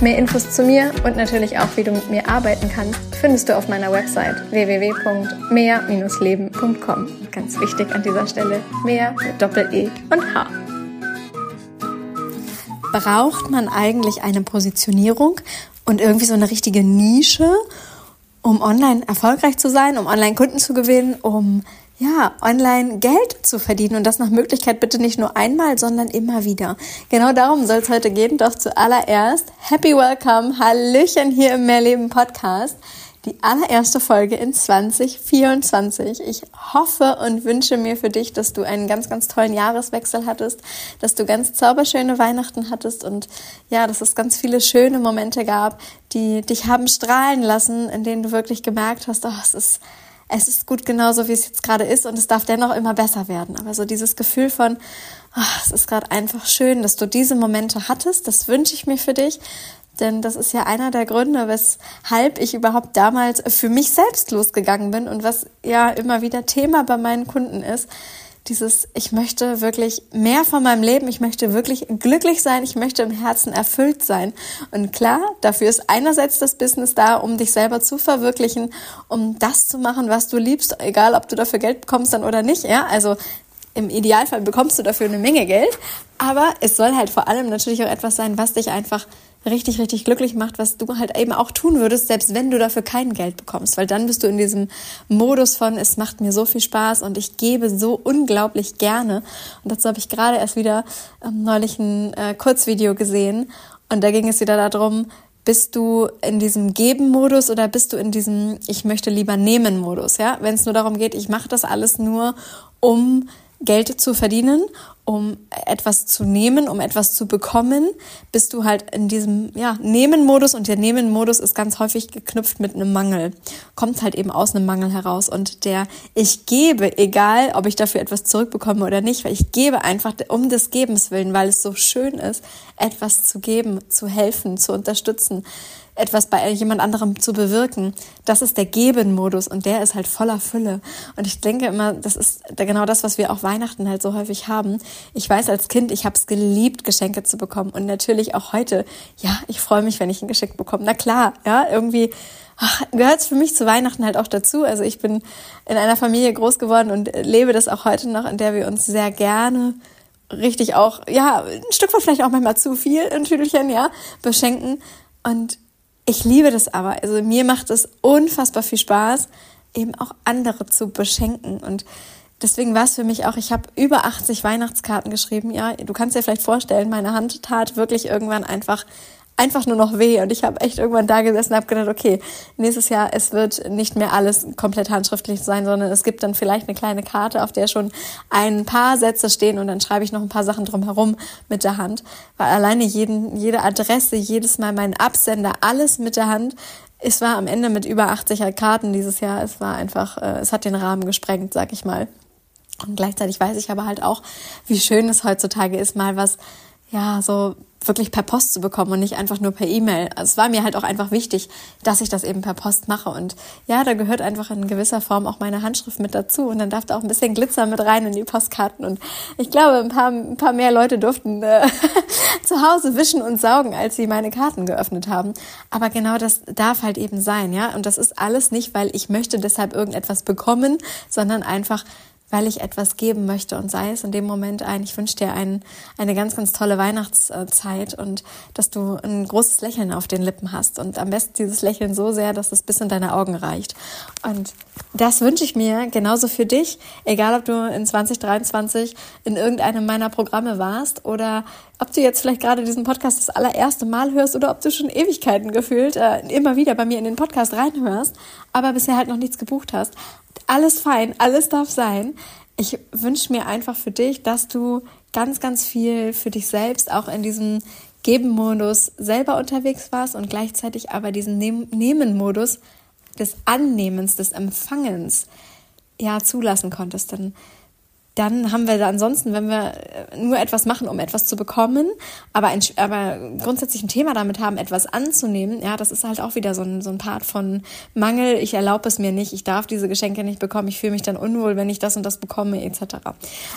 Mehr Infos zu mir und natürlich auch, wie du mit mir arbeiten kannst, findest du auf meiner Website www.mehr-leben.com. Ganz wichtig an dieser Stelle, mehr mit Doppel-E und H. Braucht man eigentlich eine Positionierung und irgendwie so eine richtige Nische, um online erfolgreich zu sein, um online Kunden zu gewinnen, um ja, online Geld zu verdienen und das nach Möglichkeit bitte nicht nur einmal, sondern immer wieder. Genau darum soll es heute gehen. Doch zuallererst Happy Welcome, Hallöchen hier im Mehrleben Podcast. Die allererste Folge in 2024. Ich hoffe und wünsche mir für dich, dass du einen ganz, ganz tollen Jahreswechsel hattest, dass du ganz zauberschöne Weihnachten hattest und ja, dass es ganz viele schöne Momente gab, die dich haben strahlen lassen, in denen du wirklich gemerkt hast, oh, es ist es ist gut genauso, wie es jetzt gerade ist und es darf dennoch immer besser werden. Aber so dieses Gefühl von, ach, es ist gerade einfach schön, dass du diese Momente hattest, das wünsche ich mir für dich. Denn das ist ja einer der Gründe, weshalb ich überhaupt damals für mich selbst losgegangen bin und was ja immer wieder Thema bei meinen Kunden ist, dieses, ich möchte wirklich mehr von meinem Leben, ich möchte wirklich glücklich sein, ich möchte im Herzen erfüllt sein. Und klar, dafür ist einerseits das Business da, um dich selber zu verwirklichen, um das zu machen, was du liebst, egal ob du dafür Geld bekommst dann oder nicht, ja. Also im Idealfall bekommst du dafür eine Menge Geld, aber es soll halt vor allem natürlich auch etwas sein, was dich einfach richtig, richtig glücklich macht, was du halt eben auch tun würdest, selbst wenn du dafür kein Geld bekommst, weil dann bist du in diesem Modus von, es macht mir so viel Spaß und ich gebe so unglaublich gerne. Und dazu habe ich gerade erst wieder ähm, neulich ein äh, Kurzvideo gesehen und da ging es wieder darum, bist du in diesem Geben-Modus oder bist du in diesem Ich möchte lieber nehmen-Modus? Ja, wenn es nur darum geht, ich mache das alles nur, um Geld zu verdienen, um etwas zu nehmen, um etwas zu bekommen, bist du halt in diesem ja, Nehmen-Modus und der Nehmen-Modus ist ganz häufig geknüpft mit einem Mangel. Kommt halt eben aus einem Mangel heraus und der ich gebe, egal ob ich dafür etwas zurückbekomme oder nicht, weil ich gebe einfach um des Gebens willen, weil es so schön ist, etwas zu geben, zu helfen, zu unterstützen etwas bei jemand anderem zu bewirken. Das ist der Geben-Modus und der ist halt voller Fülle. Und ich denke immer, das ist genau das, was wir auch Weihnachten halt so häufig haben. Ich weiß als Kind, ich habe es geliebt, Geschenke zu bekommen und natürlich auch heute. Ja, ich freue mich, wenn ich ein Geschenk bekomme. Na klar, ja, irgendwie gehört es für mich zu Weihnachten halt auch dazu. Also ich bin in einer Familie groß geworden und lebe das auch heute noch, in der wir uns sehr gerne richtig auch, ja, ein Stück weit vielleicht auch manchmal zu viel in Tüdelchen, ja, beschenken. Und ich liebe das aber. Also mir macht es unfassbar viel Spaß, eben auch andere zu beschenken. Und deswegen war es für mich auch, ich habe über 80 Weihnachtskarten geschrieben. Ja, du kannst dir vielleicht vorstellen, meine Hand tat wirklich irgendwann einfach einfach nur noch weh und ich habe echt irgendwann da gesessen und habe gedacht, okay, nächstes Jahr es wird nicht mehr alles komplett handschriftlich sein, sondern es gibt dann vielleicht eine kleine Karte, auf der schon ein paar Sätze stehen und dann schreibe ich noch ein paar Sachen drumherum mit der Hand, weil alleine jeden jede Adresse, jedes Mal mein Absender, alles mit der Hand. Es war am Ende mit über 80 Karten dieses Jahr. Es war einfach, äh, es hat den Rahmen gesprengt, sag ich mal. Und gleichzeitig weiß ich aber halt auch, wie schön es heutzutage ist, mal was ja, so wirklich per Post zu bekommen und nicht einfach nur per E-Mail. Also es war mir halt auch einfach wichtig, dass ich das eben per Post mache. Und ja, da gehört einfach in gewisser Form auch meine Handschrift mit dazu. Und dann darf da auch ein bisschen Glitzer mit rein in die Postkarten. Und ich glaube, ein paar, ein paar mehr Leute durften äh, zu Hause wischen und saugen, als sie meine Karten geöffnet haben. Aber genau das darf halt eben sein, ja. Und das ist alles nicht, weil ich möchte deshalb irgendetwas bekommen, sondern einfach, weil ich etwas geben möchte und sei es in dem Moment ein, ich wünsche dir ein, eine ganz, ganz tolle Weihnachtszeit und dass du ein großes Lächeln auf den Lippen hast und am besten dieses Lächeln so sehr, dass es bis in deine Augen reicht. Und das wünsche ich mir genauso für dich, egal ob du in 2023 in irgendeinem meiner Programme warst oder ob du jetzt vielleicht gerade diesen Podcast das allererste Mal hörst oder ob du schon Ewigkeiten gefühlt äh, immer wieder bei mir in den Podcast reinhörst, aber bisher halt noch nichts gebucht hast alles fein, alles darf sein. Ich wünsche mir einfach für dich, dass du ganz, ganz viel für dich selbst auch in diesem Geben-Modus selber unterwegs warst und gleichzeitig aber diesen Nehmen-Modus des Annehmens, des Empfangens ja zulassen konntest, dann dann haben wir da ansonsten, wenn wir äh, nur etwas machen, um etwas zu bekommen, aber, ein, aber grundsätzlich ein Thema damit haben, etwas anzunehmen, ja, das ist halt auch wieder so ein, so ein Part von Mangel, ich erlaube es mir nicht, ich darf diese Geschenke nicht bekommen, ich fühle mich dann unwohl, wenn ich das und das bekomme, etc.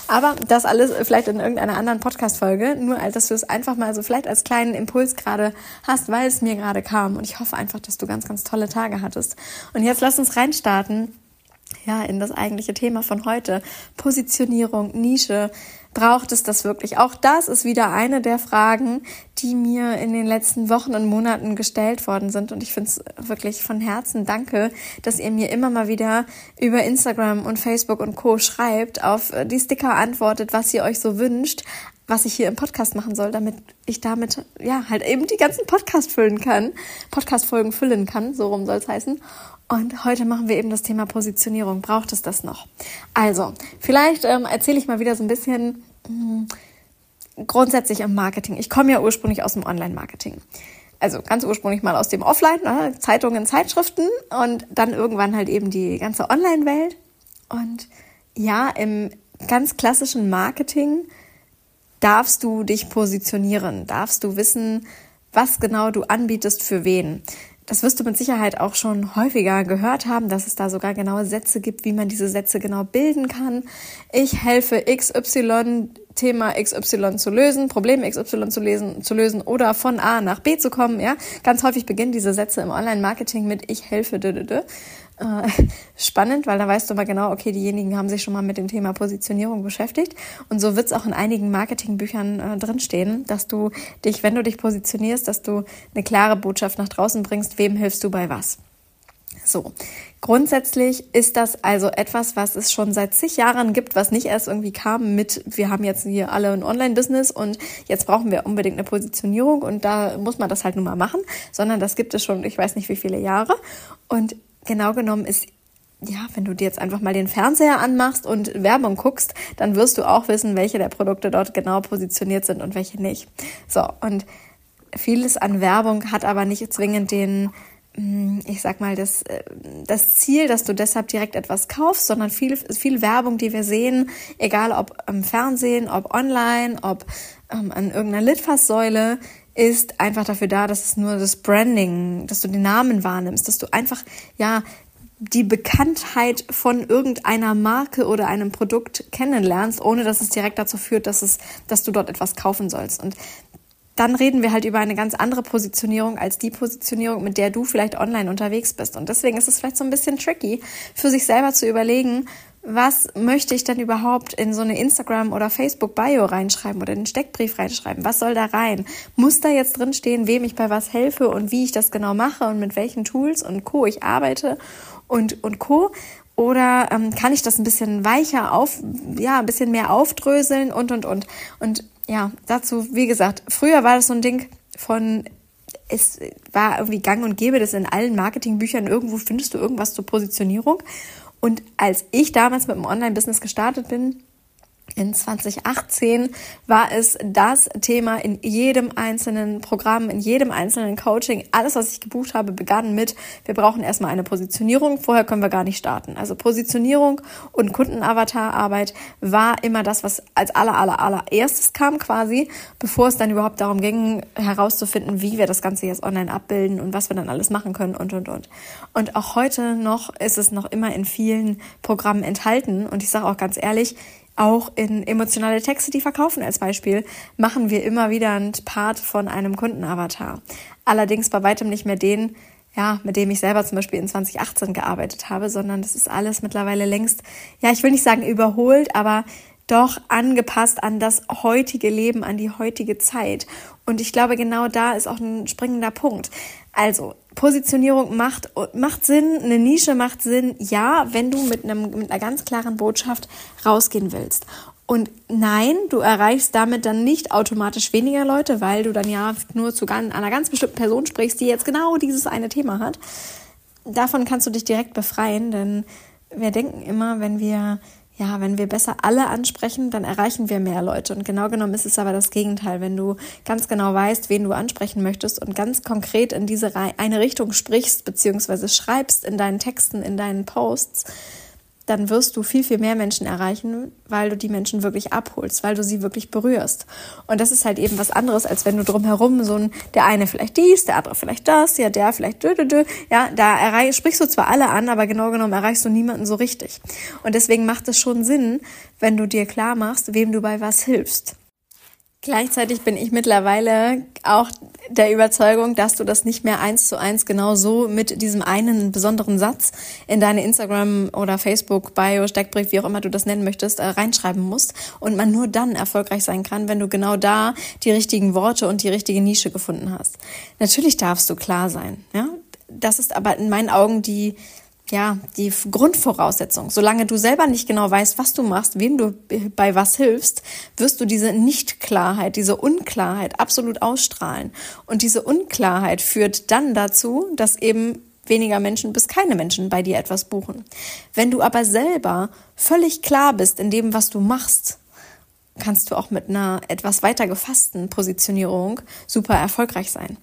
Aber das alles vielleicht in irgendeiner anderen Podcast-Folge, nur als dass du es einfach mal so vielleicht als kleinen Impuls gerade hast, weil es mir gerade kam. Und ich hoffe einfach, dass du ganz, ganz tolle Tage hattest. Und jetzt lass uns reinstarten ja, in das eigentliche Thema von heute. Positionierung, Nische. Braucht es das wirklich? Auch das ist wieder eine der Fragen, die mir in den letzten Wochen und Monaten gestellt worden sind. Und ich finde es wirklich von Herzen danke, dass ihr mir immer mal wieder über Instagram und Facebook und Co. schreibt, auf die Sticker antwortet, was ihr euch so wünscht, was ich hier im Podcast machen soll, damit ich damit ja halt eben die ganzen Podcast füllen kann, Podcast-Folgen füllen kann, so rum soll es heißen. Und heute machen wir eben das Thema Positionierung. Braucht es das noch? Also, vielleicht ähm, erzähle ich mal wieder so ein bisschen mh, hm, grundsätzlich im Marketing. Ich komme ja ursprünglich aus dem Online-Marketing. Also ganz ursprünglich mal aus dem Offline, ne, Zeitungen, Zeitschriften und dann irgendwann halt eben die ganze Online-Welt. Und ja, im ganz klassischen Marketing darfst du dich positionieren, darfst du wissen, was genau du anbietest für wen. Das wirst du mit Sicherheit auch schon häufiger gehört haben, dass es da sogar genaue Sätze gibt, wie man diese Sätze genau bilden kann. Ich helfe XY Thema XY zu lösen, Problem XY zu lesen, zu lösen oder von A nach B zu kommen, ja. Ganz häufig beginnen diese Sätze im Online-Marketing mit ich helfe, d, d, d. Äh, spannend, weil da weißt du mal genau, okay, diejenigen haben sich schon mal mit dem Thema Positionierung beschäftigt. Und so wird es auch in einigen Marketingbüchern äh, drinstehen, dass du dich, wenn du dich positionierst, dass du eine klare Botschaft nach draußen bringst, wem hilfst du bei was. So, grundsätzlich ist das also etwas, was es schon seit zig Jahren gibt, was nicht erst irgendwie kam mit, wir haben jetzt hier alle ein Online-Business und jetzt brauchen wir unbedingt eine Positionierung und da muss man das halt nun mal machen, sondern das gibt es schon, ich weiß nicht wie viele Jahre. Und genau genommen ist ja, wenn du dir jetzt einfach mal den Fernseher anmachst und Werbung guckst, dann wirst du auch wissen, welche der Produkte dort genau positioniert sind und welche nicht. So, und vieles an Werbung hat aber nicht zwingend den, hm, ich sag mal, das, äh, das Ziel, dass du deshalb direkt etwas kaufst, sondern viel, viel Werbung, die wir sehen, egal ob im Fernsehen, ob online, ob ähm, an irgendeiner Litfaßsäule, ist einfach dafür da, dass es nur das Branding, dass du den Namen wahrnimmst, dass du einfach, ja, die Bekanntheit von irgendeiner Marke oder einem Produkt kennenlernst, ohne dass es direkt dazu führt, dass es, dass du dort etwas kaufen sollst. Und dann reden wir halt über eine ganz andere Positionierung als die Positionierung, mit der du vielleicht online unterwegs bist. Und deswegen ist es vielleicht so ein bisschen tricky, für sich selber zu überlegen, was möchte ich denn überhaupt in so eine Instagram- oder Facebook-Bio reinschreiben oder den Steckbrief reinschreiben? Was soll da rein? Muss da jetzt drin stehen, wem ich bei was helfe und wie ich das genau mache und mit welchen Tools und Co. ich arbeite und, und Co. Oder ähm, kann ich das ein bisschen weicher auf, ja, ein bisschen mehr aufdröseln und, und, und. Und ja, dazu, wie gesagt, früher war das so ein Ding von, es war irgendwie gang und gäbe, das in allen Marketingbüchern irgendwo findest du irgendwas zur Positionierung. Und als ich damals mit dem Online-Business gestartet bin, in 2018 war es das Thema in jedem einzelnen Programm, in jedem einzelnen Coaching. Alles, was ich gebucht habe, begann mit, wir brauchen erstmal eine Positionierung, vorher können wir gar nicht starten. Also Positionierung und Kundenavatararbeit war immer das, was als aller, aller, allererstes kam quasi, bevor es dann überhaupt darum ging, herauszufinden, wie wir das Ganze jetzt online abbilden und was wir dann alles machen können und, und, und. Und auch heute noch ist es noch immer in vielen Programmen enthalten. Und ich sage auch ganz ehrlich, auch in emotionale Texte, die verkaufen als Beispiel, machen wir immer wieder ein Part von einem Kundenavatar. Allerdings bei weitem nicht mehr den, ja, mit dem ich selber zum Beispiel in 2018 gearbeitet habe, sondern das ist alles mittlerweile längst, ja, ich will nicht sagen überholt, aber doch angepasst an das heutige Leben, an die heutige Zeit. Und ich glaube, genau da ist auch ein springender Punkt. Also, Positionierung macht, macht Sinn, eine Nische macht Sinn, ja, wenn du mit, einem, mit einer ganz klaren Botschaft rausgehen willst. Und nein, du erreichst damit dann nicht automatisch weniger Leute, weil du dann ja nur zu einer ganz bestimmten Person sprichst, die jetzt genau dieses eine Thema hat. Davon kannst du dich direkt befreien, denn wir denken immer, wenn wir ja, wenn wir besser alle ansprechen, dann erreichen wir mehr Leute. Und genau genommen ist es aber das Gegenteil. Wenn du ganz genau weißt, wen du ansprechen möchtest und ganz konkret in diese eine Richtung sprichst, beziehungsweise schreibst in deinen Texten, in deinen Posts, dann wirst du viel, viel mehr Menschen erreichen, weil du die Menschen wirklich abholst, weil du sie wirklich berührst. Und das ist halt eben was anderes, als wenn du drumherum so ein, der eine vielleicht dies, der andere vielleicht das, ja, der vielleicht dö, dö, dö. Ja, da erreich, sprichst du zwar alle an, aber genau genommen erreichst du niemanden so richtig. Und deswegen macht es schon Sinn, wenn du dir klar machst, wem du bei was hilfst. Gleichzeitig bin ich mittlerweile auch der Überzeugung, dass du das nicht mehr eins zu eins genau so mit diesem einen besonderen Satz in deine Instagram oder Facebook Bio, Steckbrief, wie auch immer du das nennen möchtest, äh, reinschreiben musst und man nur dann erfolgreich sein kann, wenn du genau da die richtigen Worte und die richtige Nische gefunden hast. Natürlich darfst du klar sein, ja? Das ist aber in meinen Augen die ja, die Grundvoraussetzung. Solange du selber nicht genau weißt, was du machst, wem du bei was hilfst, wirst du diese Nichtklarheit, diese Unklarheit absolut ausstrahlen. Und diese Unklarheit führt dann dazu, dass eben weniger Menschen bis keine Menschen bei dir etwas buchen. Wenn du aber selber völlig klar bist in dem, was du machst, kannst du auch mit einer etwas weiter gefassten Positionierung super erfolgreich sein.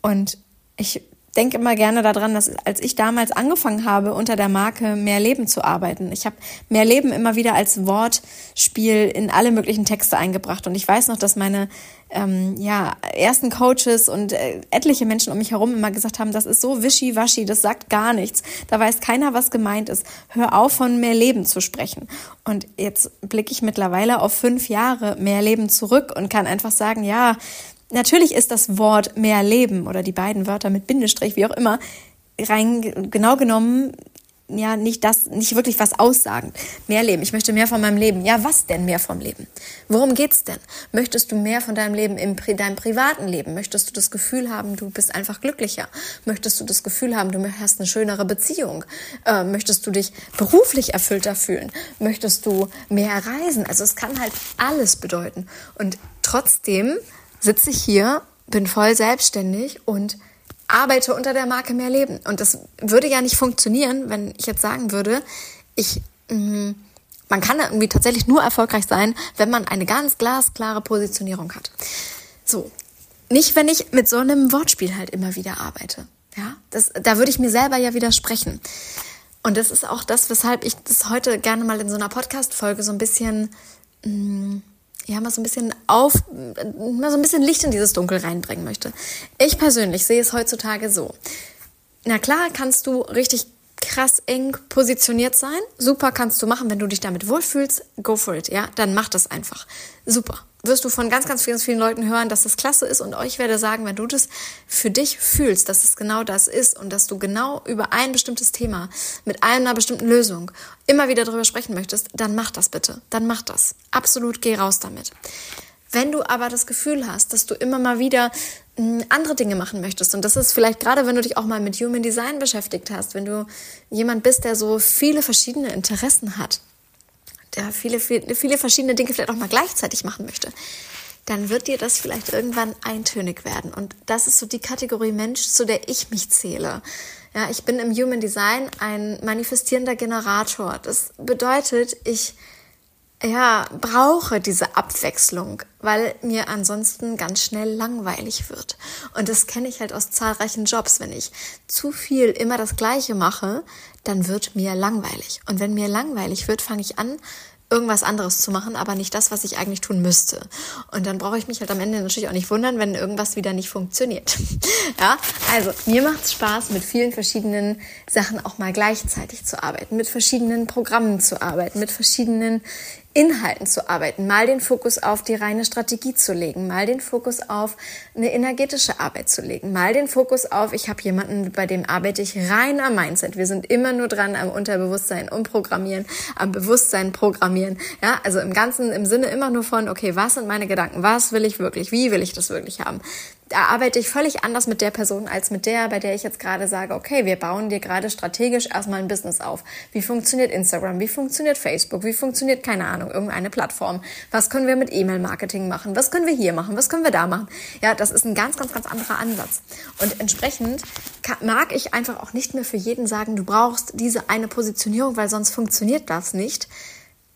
Und ich denke immer gerne daran, dass als ich damals angefangen habe, unter der Marke Mehr Leben zu arbeiten, ich habe Mehr Leben immer wieder als Wortspiel in alle möglichen Texte eingebracht. Und ich weiß noch, dass meine ähm, ja, ersten Coaches und äh, etliche Menschen um mich herum immer gesagt haben, das ist so wischiwaschi, das sagt gar nichts. Da weiß keiner, was gemeint ist. Hör auf, von mehr Leben zu sprechen. Und jetzt blicke ich mittlerweile auf fünf Jahre mehr Leben zurück und kann einfach sagen, ja, Natürlich ist das Wort mehr Leben oder die beiden Wörter mit Bindestrich, wie auch immer, rein genau genommen ja nicht das, nicht wirklich was aussagen. Mehr Leben. Ich möchte mehr von meinem Leben. Ja, was denn mehr vom Leben? Worum geht's denn? Möchtest du mehr von deinem Leben im deinem privaten Leben? Möchtest du das Gefühl haben, du bist einfach glücklicher? Möchtest du das Gefühl haben, du hast eine schönere Beziehung? Äh, möchtest du dich beruflich erfüllter fühlen? Möchtest du mehr reisen? Also es kann halt alles bedeuten. Und trotzdem sitze ich hier, bin voll selbstständig und arbeite unter der Marke mehr Leben. Und das würde ja nicht funktionieren, wenn ich jetzt sagen würde, ich, mh, man kann irgendwie tatsächlich nur erfolgreich sein, wenn man eine ganz glasklare Positionierung hat. So. Nicht, wenn ich mit so einem Wortspiel halt immer wieder arbeite. Ja, das, da würde ich mir selber ja widersprechen. Und das ist auch das, weshalb ich das heute gerne mal in so einer Podcast-Folge so ein bisschen, mh, ja, mal so ein bisschen auf, mal so ein bisschen Licht in dieses Dunkel reinbringen möchte. Ich persönlich sehe es heutzutage so. Na klar, kannst du richtig krass eng positioniert sein. Super kannst du machen, wenn du dich damit wohlfühlst. Go for it, ja? Dann mach das einfach. Super wirst du von ganz, ganz, ganz vielen Leuten hören, dass das klasse ist. Und euch werde sagen, wenn du das für dich fühlst, dass es genau das ist und dass du genau über ein bestimmtes Thema mit einer bestimmten Lösung immer wieder darüber sprechen möchtest, dann mach das bitte. Dann mach das. Absolut geh raus damit. Wenn du aber das Gefühl hast, dass du immer mal wieder hm, andere Dinge machen möchtest. Und das ist vielleicht gerade, wenn du dich auch mal mit Human Design beschäftigt hast, wenn du jemand bist, der so viele verschiedene Interessen hat, der viele, viele, viele verschiedene Dinge vielleicht auch mal gleichzeitig machen möchte, dann wird dir das vielleicht irgendwann eintönig werden. Und das ist so die Kategorie Mensch, zu der ich mich zähle. Ja, ich bin im Human Design ein manifestierender Generator. Das bedeutet, ich ja, brauche diese Abwechslung, weil mir ansonsten ganz schnell langweilig wird. Und das kenne ich halt aus zahlreichen Jobs. Wenn ich zu viel immer das Gleiche mache, dann wird mir langweilig. Und wenn mir langweilig wird, fange ich an, irgendwas anderes zu machen, aber nicht das, was ich eigentlich tun müsste. Und dann brauche ich mich halt am Ende natürlich auch nicht wundern, wenn irgendwas wieder nicht funktioniert. ja, also mir macht es Spaß, mit vielen verschiedenen Sachen auch mal gleichzeitig zu arbeiten, mit verschiedenen Programmen zu arbeiten, mit verschiedenen Inhalten zu arbeiten, mal den Fokus auf die reine Strategie zu legen, mal den Fokus auf eine energetische Arbeit zu legen, mal den Fokus auf, ich habe jemanden, bei dem arbeite ich rein am Mindset. Wir sind immer nur dran am Unterbewusstsein umprogrammieren, am Bewusstsein programmieren. Ja, also im Ganzen, im Sinne immer nur von, okay, was sind meine Gedanken? Was will ich wirklich? Wie will ich das wirklich haben? Da arbeite ich völlig anders mit der Person als mit der, bei der ich jetzt gerade sage, okay, wir bauen dir gerade strategisch erstmal ein Business auf. Wie funktioniert Instagram? Wie funktioniert Facebook? Wie funktioniert, keine Ahnung, irgendeine Plattform? Was können wir mit E-Mail-Marketing machen? Was können wir hier machen? Was können wir da machen? Ja, das ist ein ganz, ganz, ganz anderer Ansatz. Und entsprechend mag ich einfach auch nicht mehr für jeden sagen, du brauchst diese eine Positionierung, weil sonst funktioniert das nicht,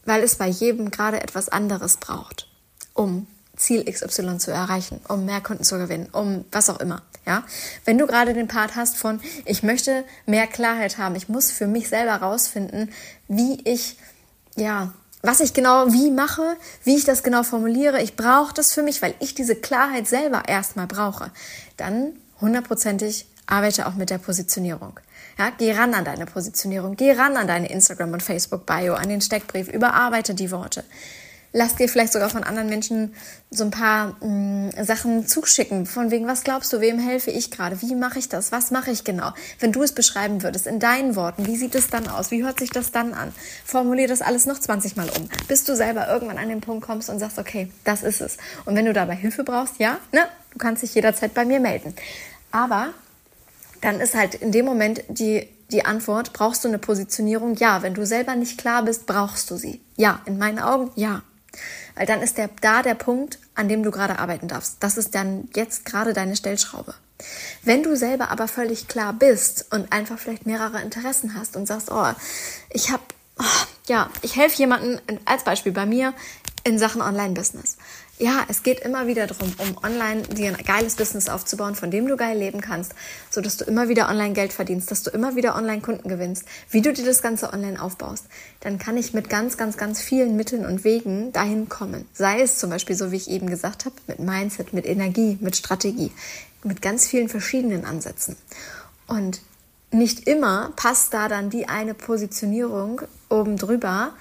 weil es bei jedem gerade etwas anderes braucht, um Ziel XY zu erreichen, um mehr Kunden zu gewinnen, um was auch immer. Ja, wenn du gerade den Part hast von, ich möchte mehr Klarheit haben, ich muss für mich selber rausfinden, wie ich, ja, was ich genau wie mache, wie ich das genau formuliere, ich brauche das für mich, weil ich diese Klarheit selber erstmal brauche, dann hundertprozentig arbeite auch mit der Positionierung. Ja, geh ran an deine Positionierung, geh ran an deine Instagram und Facebook Bio, an den Steckbrief, überarbeite die Worte lass dir vielleicht sogar von anderen Menschen so ein paar mh, mm, Sachen zuschicken. Von wegen, was glaubst du, wem helfe ich gerade? Wie mache ich das? Was mache ich genau? Wenn du es beschreiben würdest in deinen Worten, wie sieht es dann aus? Wie hört sich das dann an? Formulier das alles noch 20 Mal um, bis du selber irgendwann an den Punkt kommst und sagst, okay, das ist es. Und wenn du dabei Hilfe brauchst, ja, ne, du kannst dich jederzeit bei mir melden. Aber dann ist halt in dem Moment die die Antwort, brauchst du eine Positionierung? Ja. Wenn du selber nicht klar bist, brauchst du sie. Ja. In meinen Augen, ja. Weil dann ist der, da der Punkt, an dem du gerade arbeiten darfst. Das ist dann jetzt gerade deine Stellschraube. Wenn du selber aber völlig klar bist und einfach vielleicht mehrere Interessen hast und sagst, oh, ich habe, oh, ja, ich helfe jemandem, als Beispiel bei mir, in Sachen Online-Business ja, es geht immer wieder darum, um online dir ein geiles Business aufzubauen, von dem du geil leben kannst, so dass du immer wieder online Geld verdienst, dass du immer wieder online Kunden gewinnst, wie du dir das Ganze online aufbaust, dann kann ich mit ganz, ganz, ganz vielen Mitteln und Wegen dahin kommen. Sei es zum Beispiel, so wie ich eben gesagt habe, mit Mindset, mit Energie, mit Strategie, mit ganz vielen verschiedenen Ansätzen. Und nicht immer passt da dann die eine Positionierung oben drüber,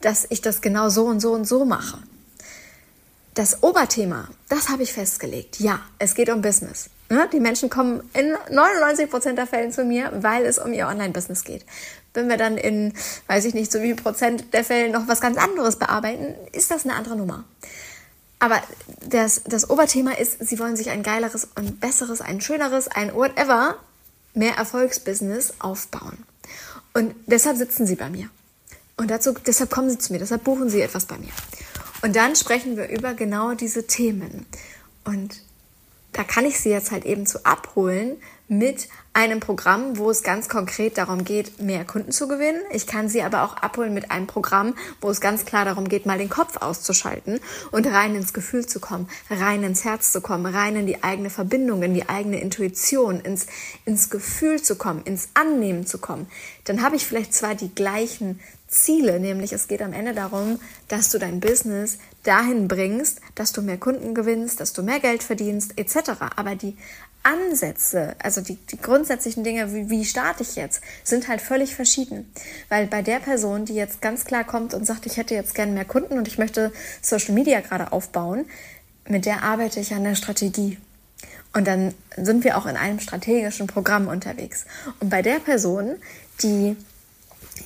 dass ich das genau so und so und so mache das Oberthema, das habe ich festgelegt. Ja, es geht um Business. Die Menschen kommen in 99 Prozent der Fällen zu mir, weil es um ihr Online-Business geht. Wenn wir dann in, weiß ich nicht, so wie Prozent der Fälle noch was ganz anderes bearbeiten, ist das eine andere Nummer. Aber das, das Oberthema ist, sie wollen sich ein geileres und besseres, ein schöneres, ein whatever, mehr Erfolgsbusiness aufbauen. Und deshalb sitzen sie bei mir. Und dazu, deshalb kommen sie zu mir, deshalb buchen sie etwas bei mir. Und dann sprechen wir über genau diese Themen. Und da kann ich Sie jetzt halt eben zu abholen mit einem Programm, wo es ganz konkret darum geht, mehr Kunden zu gewinnen. Ich kann Sie aber auch abholen mit einem Programm, wo es ganz klar darum geht, mal den Kopf auszuschalten und rein ins Gefühl zu kommen, rein ins Herz zu kommen, rein in die eigene Verbindung, in die eigene Intuition, ins, ins Gefühl zu kommen, ins Annehmen zu kommen. Dann habe ich vielleicht zwar die gleichen Ziele, nämlich es geht am Ende darum, dass du dein Business dahin bringst, dass du mehr Kunden gewinnst, dass du mehr Geld verdienst, etc. Aber die Ansätze, also die, die grundsätzlichen Dinge, wie, wie starte ich jetzt, sind halt völlig verschieden. Weil bei der Person, die jetzt ganz klar kommt und sagt, ich hätte jetzt gerne mehr Kunden und ich möchte Social Media gerade aufbauen, mit der arbeite ich an der Strategie. Und dann sind wir auch in einem strategischen Programm unterwegs. Und bei der Person, die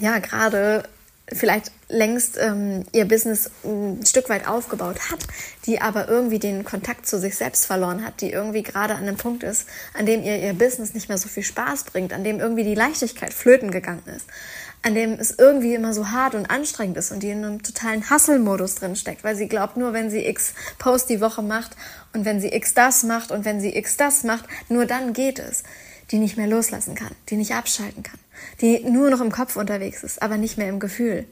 ja gerade vielleicht längst ähm, ihr Business ein Stück weit aufgebaut hat, die aber irgendwie den Kontakt zu sich selbst verloren hat, die irgendwie gerade an einem Punkt ist, an dem ihr ihr Business nicht mehr so viel Spaß bringt, an dem irgendwie die Leichtigkeit flöten gegangen ist, an dem es irgendwie immer so hart und anstrengend ist und die in einem totalen Hustle-Modus drin steckt, weil sie glaubt, nur wenn sie x Post die Woche macht und wenn sie x das macht und wenn sie x das macht, nur dann geht es, die nicht mehr loslassen kann, die nicht abschalten kann die nur noch im Kopf unterwegs ist, aber nicht mehr im Gefühl.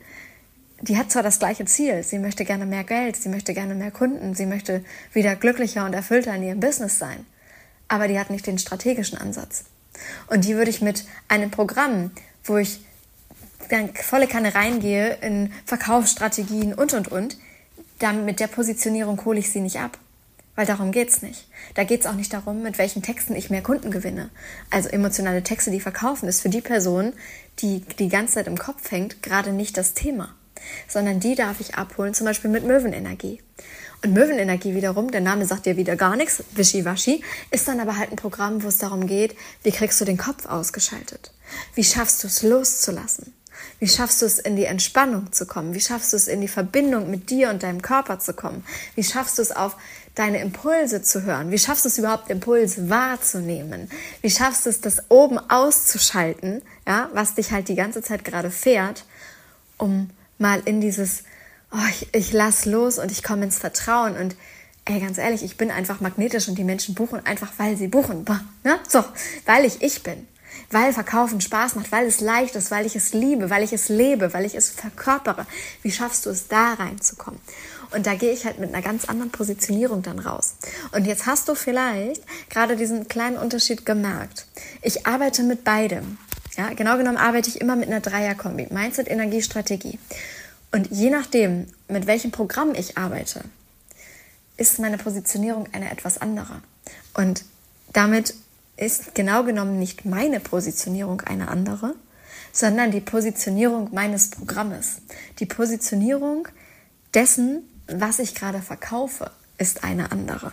Die hat zwar das gleiche Ziel, sie möchte gerne mehr Geld, sie möchte gerne mehr Kunden, sie möchte wieder glücklicher und erfüllter in ihrem Business sein, aber die hat nicht den strategischen Ansatz. Und die würde ich mit einem Programm, wo ich dann volle Kanne reingehe in Verkaufsstrategien und und und, dann mit der Positionierung hole ich sie nicht ab. Weil darum geht's nicht. Da geht's auch nicht darum, mit welchen Texten ich mehr Kunden gewinne. Also emotionale Texte, die verkaufen, ist für die Person, die die ganze Zeit im Kopf hängt, gerade nicht das Thema. Sondern die darf ich abholen, zum Beispiel mit Möwenenergie. Und Möwenenergie wiederum, der Name sagt dir wieder gar nichts, wischiwaschi, ist dann aber halt ein Programm, wo es darum geht, wie kriegst du den Kopf ausgeschaltet? Wie schaffst du es loszulassen? Wie schaffst du es, in die Entspannung zu kommen? Wie schaffst du es, in die Verbindung mit dir und deinem Körper zu kommen? Wie schaffst du es, auf deine Impulse zu hören? Wie schaffst du es überhaupt, Impulse wahrzunehmen? Wie schaffst du es, das oben auszuschalten, ja, was dich halt die ganze Zeit gerade fährt, um mal in dieses, oh, ich, ich lass los und ich komme ins Vertrauen und ey, ganz ehrlich, ich bin einfach magnetisch und die Menschen buchen einfach, weil sie buchen. Ne? So, weil ich ich bin weil Verkaufen Spaß macht, weil es leicht ist, weil ich es liebe, weil ich es lebe, weil ich es verkörpere. Wie schaffst du es, da reinzukommen? Und da gehe ich halt mit einer ganz anderen Positionierung dann raus. Und jetzt hast du vielleicht gerade diesen kleinen Unterschied gemerkt. Ich arbeite mit beidem. Ja, genau genommen arbeite ich immer mit einer Dreierkombi. Mindset, Energie, Strategie. Und je nachdem, mit welchem Programm ich arbeite, ist meine Positionierung eine etwas andere. Und damit ist genau genommen nicht meine Positionierung eine andere, sondern die Positionierung meines Programmes. Die Positionierung dessen, was ich gerade verkaufe, ist eine andere.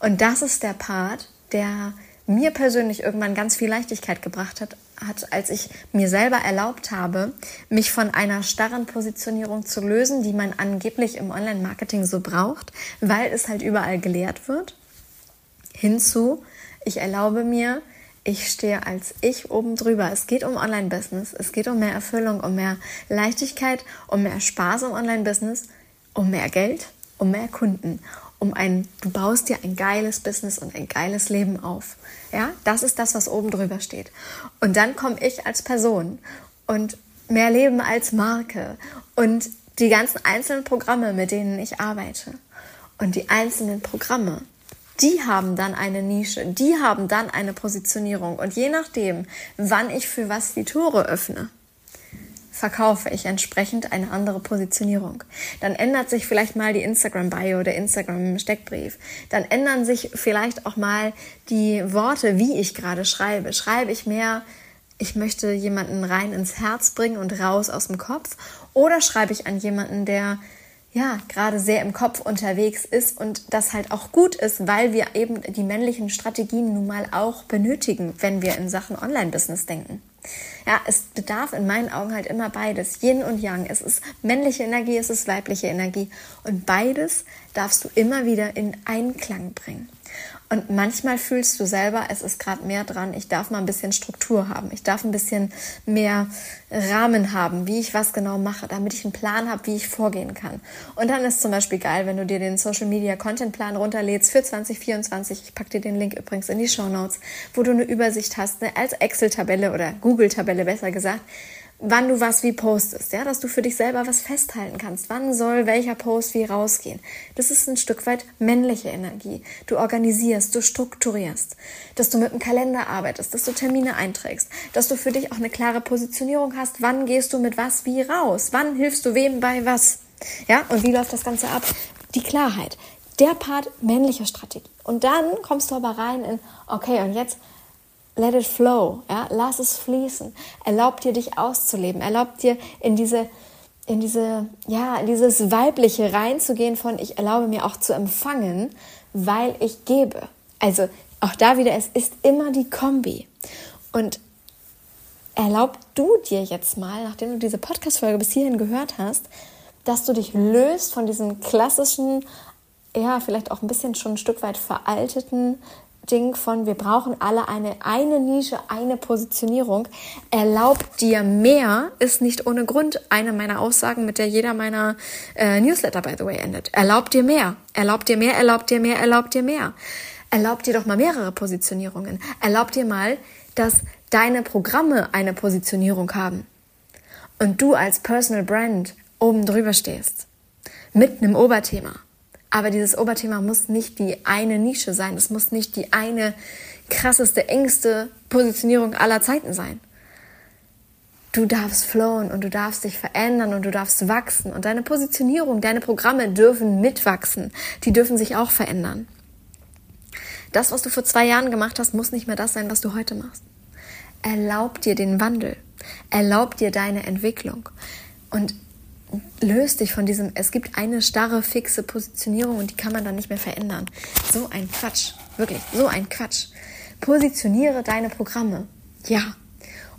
Und das ist der Part, der mir persönlich irgendwann ganz viel Leichtigkeit gebracht hat, hat, als ich mir selber erlaubt habe, mich von einer starren Positionierung zu lösen, die man angeblich im Online-Marketing so braucht, weil es halt überall gelehrt wird, hinzu, ich erlaube mir, ich stehe als ich oben drüber. Es geht um Online-Business, es geht um mehr Erfüllung, um mehr Leichtigkeit, um mehr Spaß im Online-Business, um mehr Geld, um mehr Kunden, um ein, du baust dir ein geiles Business und ein geiles Leben auf. Ja, das ist das, was oben drüber steht. Und dann komme ich als Person und mehr Leben als Marke und die ganzen einzelnen Programme, mit denen ich arbeite. Und die einzelnen Programme, die haben dann eine Nische, die haben dann eine Positionierung. Und je nachdem, wann ich für was die Tore öffne, verkaufe ich entsprechend eine andere Positionierung. Dann ändert sich vielleicht mal die Instagram-Bio oder Instagram-Steckbrief. Dann ändern sich vielleicht auch mal die Worte, wie ich gerade schreibe. Schreibe ich mehr, ich möchte jemanden rein ins Herz bringen und raus aus dem Kopf? Oder schreibe ich an jemanden, der ja, gerade sehr im Kopf unterwegs ist und das halt auch gut ist, weil wir eben die männlichen Strategien nun mal auch benötigen, wenn wir in Sachen Online-Business denken. Ja, es bedarf in meinen Augen halt immer beides, Yin und Yang. Es ist männliche Energie, es ist weibliche Energie und beides darfst du immer wieder in Einklang bringen. Und manchmal fühlst du selber, es ist gerade mehr dran, ich darf mal ein bisschen Struktur haben, ich darf ein bisschen mehr Rahmen haben, wie ich was genau mache, damit ich einen Plan habe, wie ich vorgehen kann. Und dann ist zum Beispiel geil, wenn du dir den Social Media Content Plan runterlädst für 2024. Ich packe dir den Link übrigens in die Show Notes, wo du eine Übersicht hast, ne, als Excel-Tabelle oder Google-Tabelle besser gesagt, wann du was wie postest, ja, dass du für dich selber was festhalten kannst. Wann soll welcher Post wie rausgehen? Das ist ein Stück weit männliche Energie. Du organisierst, du strukturierst, dass du mit dem Kalender arbeitest, dass du Termine einträgst, dass du für dich auch eine klare Positionierung hast. Wann gehst du mit was wie raus? Wann hilfst du wem bei was? Ja, und wie läuft das Ganze ab? Die Klarheit. Der Part männlicher Strategie. Und dann kommst du aber rein in, okay, und jetzt let it flow, ja, lass es fließen. Erlaub dir, dich auszuleben. Erlaub dir, in diese, in diese, ja, in dieses Weibliche reinzugehen von, ich erlaube mir auch zu empfangen, weil ich gebe. Also, auch da wieder, es ist immer die Kombi. Und erlaub du dir jetzt mal, nachdem du diese Podcast-Folge bis hierhin gehört hast, dass du dich löst von diesem klassischen, ja, vielleicht auch ein bisschen schon ein Stück weit veralteten Ding von wir brauchen alle eine, eine Nische, eine Positionierung. Erlaubt dir mehr ist nicht ohne Grund eine meiner Aussagen, mit der jeder meiner äh, Newsletter, by the way, endet. Erlaubt dir mehr. Erlaubt dir mehr, erlaubt dir mehr, erlaubt dir mehr. Erlaubt dir doch mal mehrere Positionierungen. Erlaubt dir mal, dass deine Programme eine Positionierung haben. Und du als Personal Brand oben drüber stehst. Mit einem Oberthema. Aber dieses Oberthema muss nicht die eine Nische sein. Es muss nicht die eine krasseste, engste Positionierung aller Zeiten sein. Du darfst flowen und du darfst dich verändern und du darfst wachsen. Und deine Positionierung, deine Programme dürfen mitwachsen. Die dürfen sich auch verändern. Das, was du vor zwei Jahren gemacht hast, muss nicht mehr das sein, was du heute machst. Erlaub dir den Wandel. Erlaub dir deine Entwicklung. Und löst dich von diesem, es gibt eine starre, fixe Positionierung und die kann man dann nicht mehr verändern. So ein Quatsch. Wirklich, so ein Quatsch. Positioniere deine Programme. Ja.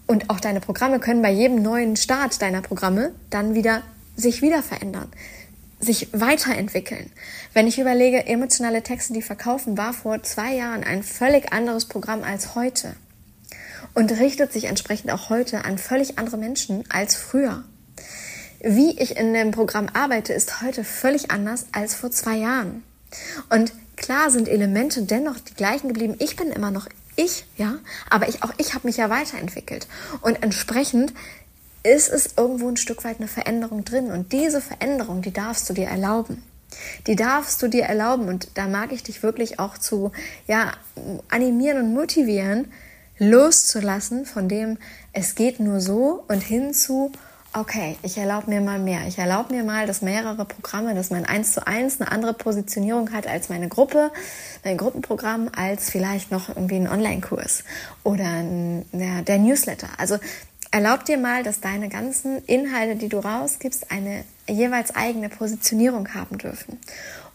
Und auch deine Programme können bei jedem neuen Start deiner Programme dann wieder sich wieder verändern, sich weiterentwickeln. Wenn ich überlege, emotionale Texte, die verkaufen, war vor zwei Jahren ein völlig anderes Programm als heute und richtet sich entsprechend auch heute an völlig andere Menschen als früher wie ich in dem Programm arbeite, ist heute völlig anders als vor zwei Jahren. Und klar sind Elemente dennoch die gleichen geblieben. Ich bin immer noch ich, ja, aber ich auch ich habe mich ja weiterentwickelt und entsprechend ist es irgendwo ein Stück weit eine Veränderung drin und diese Veränderung, die darfst du dir erlauben. Die darfst du dir erlauben und da mag ich dich wirklich auch zu ja, animieren und motivieren, loszulassen von dem, es geht nur so und hinzu, okay, ich erlaube mir mal mehr. Ich erlaube mir mal, dass mehrere Programme, dass mein 1 zu 1 eine andere Positionierung hat als meine Gruppe, mein Gruppenprogramm, als vielleicht noch irgendwie ein Online-Kurs oder ein, ja, der Newsletter. Also erlaub dir mal, dass deine ganzen Inhalte, die du rausgibst, eine jeweils eigene Positionierung haben dürfen.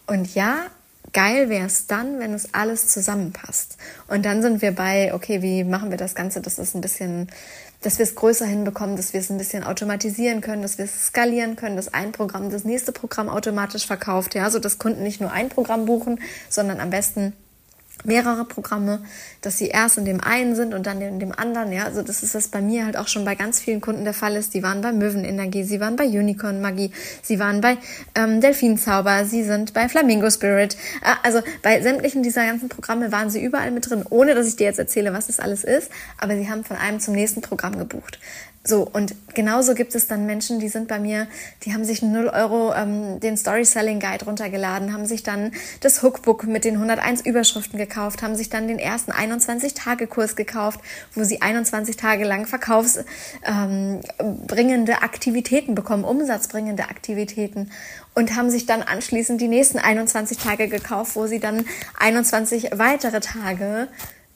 Und ja, geil wäre es dann, wenn es alles zusammenpasst. Und dann sind wir bei, okay, wie machen wir das Ganze, dass es ein bisschen, dass wir es größer hinbekommen, dass wir es ein bisschen automatisieren können, dass wir es skalieren können, dass ein Programm das nächste Programm automatisch verkauft, ja, so dass Kunden nicht nur ein Programm buchen, sondern am besten mehrere Programme, dass sie erst in dem einen sind und dann in dem anderen. Ja, also das ist was bei mir halt auch schon bei ganz vielen Kunden der Fall ist. Die waren bei Möwenenergie, sie waren bei Unicorn Magie, sie waren bei ähm, Delfinzauber, sie sind bei Flamingo Spirit. Äh, also bei sämtlichen dieser ganzen Programme waren sie überall mit drin, ohne dass ich dir jetzt erzähle, was das alles ist. Aber sie haben von einem zum nächsten Programm gebucht. So, und genauso gibt es dann Menschen, die sind bei mir, die haben sich 0 Euro ähm, den Story Selling Guide runtergeladen, haben sich dann das Hookbook mit den 101 Überschriften gekauft, haben sich dann den ersten 21-Tage-Kurs gekauft, wo sie 21 Tage lang verkaufsbringende ähm, Aktivitäten bekommen, umsatzbringende Aktivitäten und haben sich dann anschließend die nächsten 21 Tage gekauft, wo sie dann 21 weitere Tage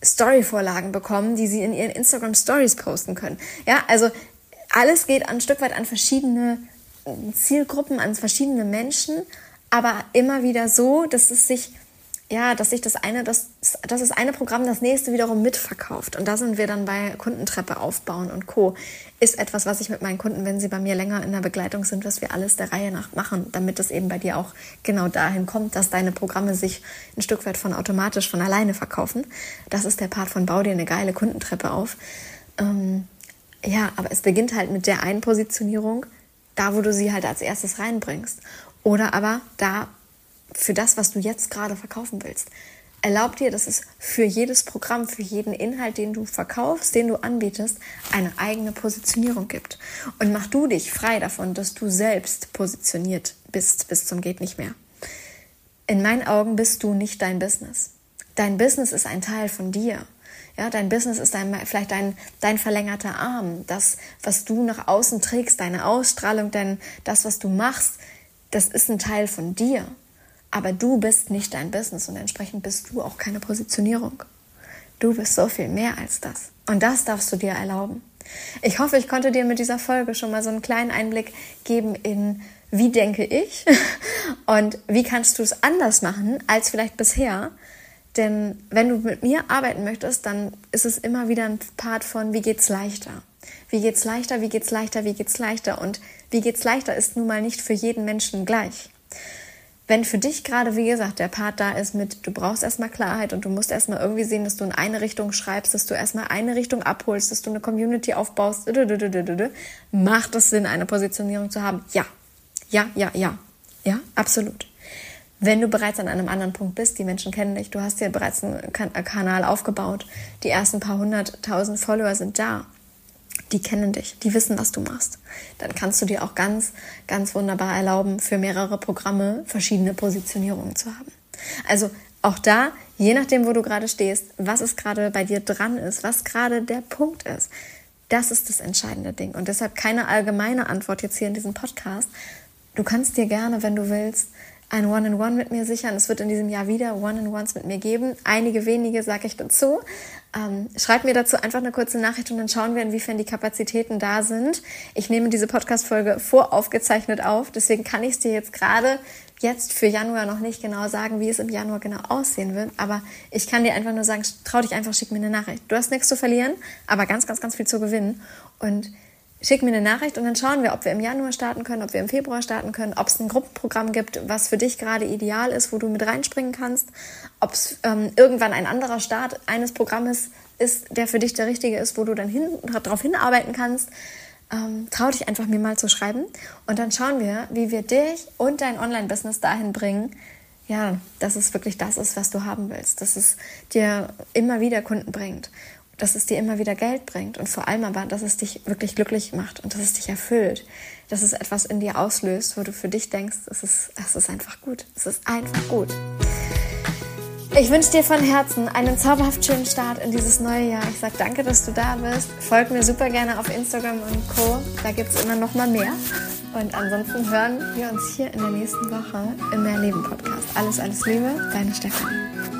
Story-Vorlagen bekommen, die sie in ihren Instagram Stories posten können. Ja, also alles geht ein Stück weit an verschiedene Zielgruppen, an verschiedene Menschen, aber immer wieder so, dass es sich ja, dass sich das eine, das, das eine Programm das nächste wiederum mitverkauft. Und da sind wir dann bei Kundentreppe aufbauen und Co. Ist etwas, was ich mit meinen Kunden, wenn sie bei mir länger in der Begleitung sind, was wir alles der Reihe nach machen, damit es eben bei dir auch genau dahin kommt, dass deine Programme sich ein Stück weit von automatisch von alleine verkaufen. Das ist der Part von Bau dir eine geile Kundentreppe auf. Ähm, ja, aber es beginnt halt mit der einen Positionierung, da wo du sie halt als erstes reinbringst. Oder aber da, für das, was du jetzt gerade verkaufen willst. Erlaub dir, dass es für jedes Programm, für jeden Inhalt, den du verkaufst, den du anbietest, eine eigene Positionierung gibt. Und mach du dich frei davon, dass du selbst positioniert bist bis zum geht nicht mehr. In meinen Augen bist du nicht dein Business. Dein Business ist ein Teil von dir. Ja, dein Business ist dein, vielleicht dein, dein verlängerter Arm. Das, was du nach außen trägst, deine Ausstrahlung, dein, das, was du machst, das ist ein Teil von dir. Aber du bist nicht dein Business und entsprechend bist du auch keine Positionierung. Du bist so viel mehr als das. Und das darfst du dir erlauben. Ich hoffe, ich konnte dir mit dieser Folge schon mal so einen kleinen Einblick geben in, wie denke ich und wie kannst du es anders machen als vielleicht bisher. Denn wenn du mit mir arbeiten möchtest, dann ist es immer wieder ein Part von, wie geht's leichter? Wie geht's leichter, wie geht's leichter, wie geht's leichter? Und wie geht's leichter ist nun mal nicht für jeden Menschen gleich wenn für dich gerade, wie gesagt, der Part da ist mit, du brauchst erstmal Klarheit und du musst erstmal irgendwie sehen, dass du in eine Richtung schreibst, dass du erstmal eine Richtung abholst, dass du eine Community aufbaust, macht es Sinn, eine Positionierung zu haben? Ja. Ja, ja, ja. Ja, absolut. Wenn du bereits an einem anderen Punkt bist, die Menschen kennen dich, du hast ja bereits einen Kanal aufgebaut, die ersten paar hunderttausend Follower sind da die kennen dich, die wissen, was du machst. Dann kannst du dir auch ganz, ganz wunderbar erlauben, für mehrere Programme verschiedene Positionierungen zu haben. Also auch da, je nachdem, wo du gerade stehst, was es gerade bei dir dran ist, was gerade der Punkt ist, das ist das entscheidende Ding. Und deshalb keine allgemeine Antwort jetzt hier in diesem Podcast. Du kannst dir gerne, wenn du willst, ein One-in-One mit mir sichern. Es wird in diesem Jahr wieder One-in-Ones mit mir geben. Einige wenige sage ich dazu. Ähm, schreib mir dazu einfach eine kurze Nachricht und dann schauen wir, inwiefern die Kapazitäten da sind. Ich nehme diese Podcast-Folge voraufgezeichnet auf, deswegen kann ich es dir jetzt gerade jetzt für Januar noch nicht genau sagen, wie es im Januar genau aussehen wird. Aber ich kann dir einfach nur sagen, trau dich einfach, schick mir eine Nachricht. Du hast nichts zu verlieren, aber ganz, ganz, ganz viel zu gewinnen. Und schick mir eine Nachricht und dann schauen wir, ob wir im Januar starten können, ob wir im Februar starten können, ob es ein Gruppenprogramm gibt, was für dich gerade ideal ist, wo du mit reinspringen kannst, ob es ähm, irgendwann ein anderer Start eines Programmes ist, der für dich der richtige ist, wo du dann hin, darauf hinarbeiten kannst. Ähm, trau dich einfach mir mal zu schreiben und dann schauen wir, wie wir dich und dein Online-Business dahin bringen, ja, dass es wirklich das ist, was du haben willst, dass es dir immer wieder Kunden bringt dass es dir immer wieder Geld bringt und vor allem aber, dass es dich wirklich glücklich macht und dass es dich erfüllt, dass es etwas in dir auslöst, wo du für dich denkst, es ist, es ist einfach gut, es ist einfach gut. Ich wünsche dir von Herzen einen zauberhaft schönen Start in dieses neue Jahr. Ich sage danke, dass du da bist. Folg mir super gerne auf Instagram und Co. Da gibt es immer noch mal mehr. Und ansonsten hören wir uns hier in der nächsten Woche im Mehrleben Podcast. Alles, alles Liebe, deine Stefanie.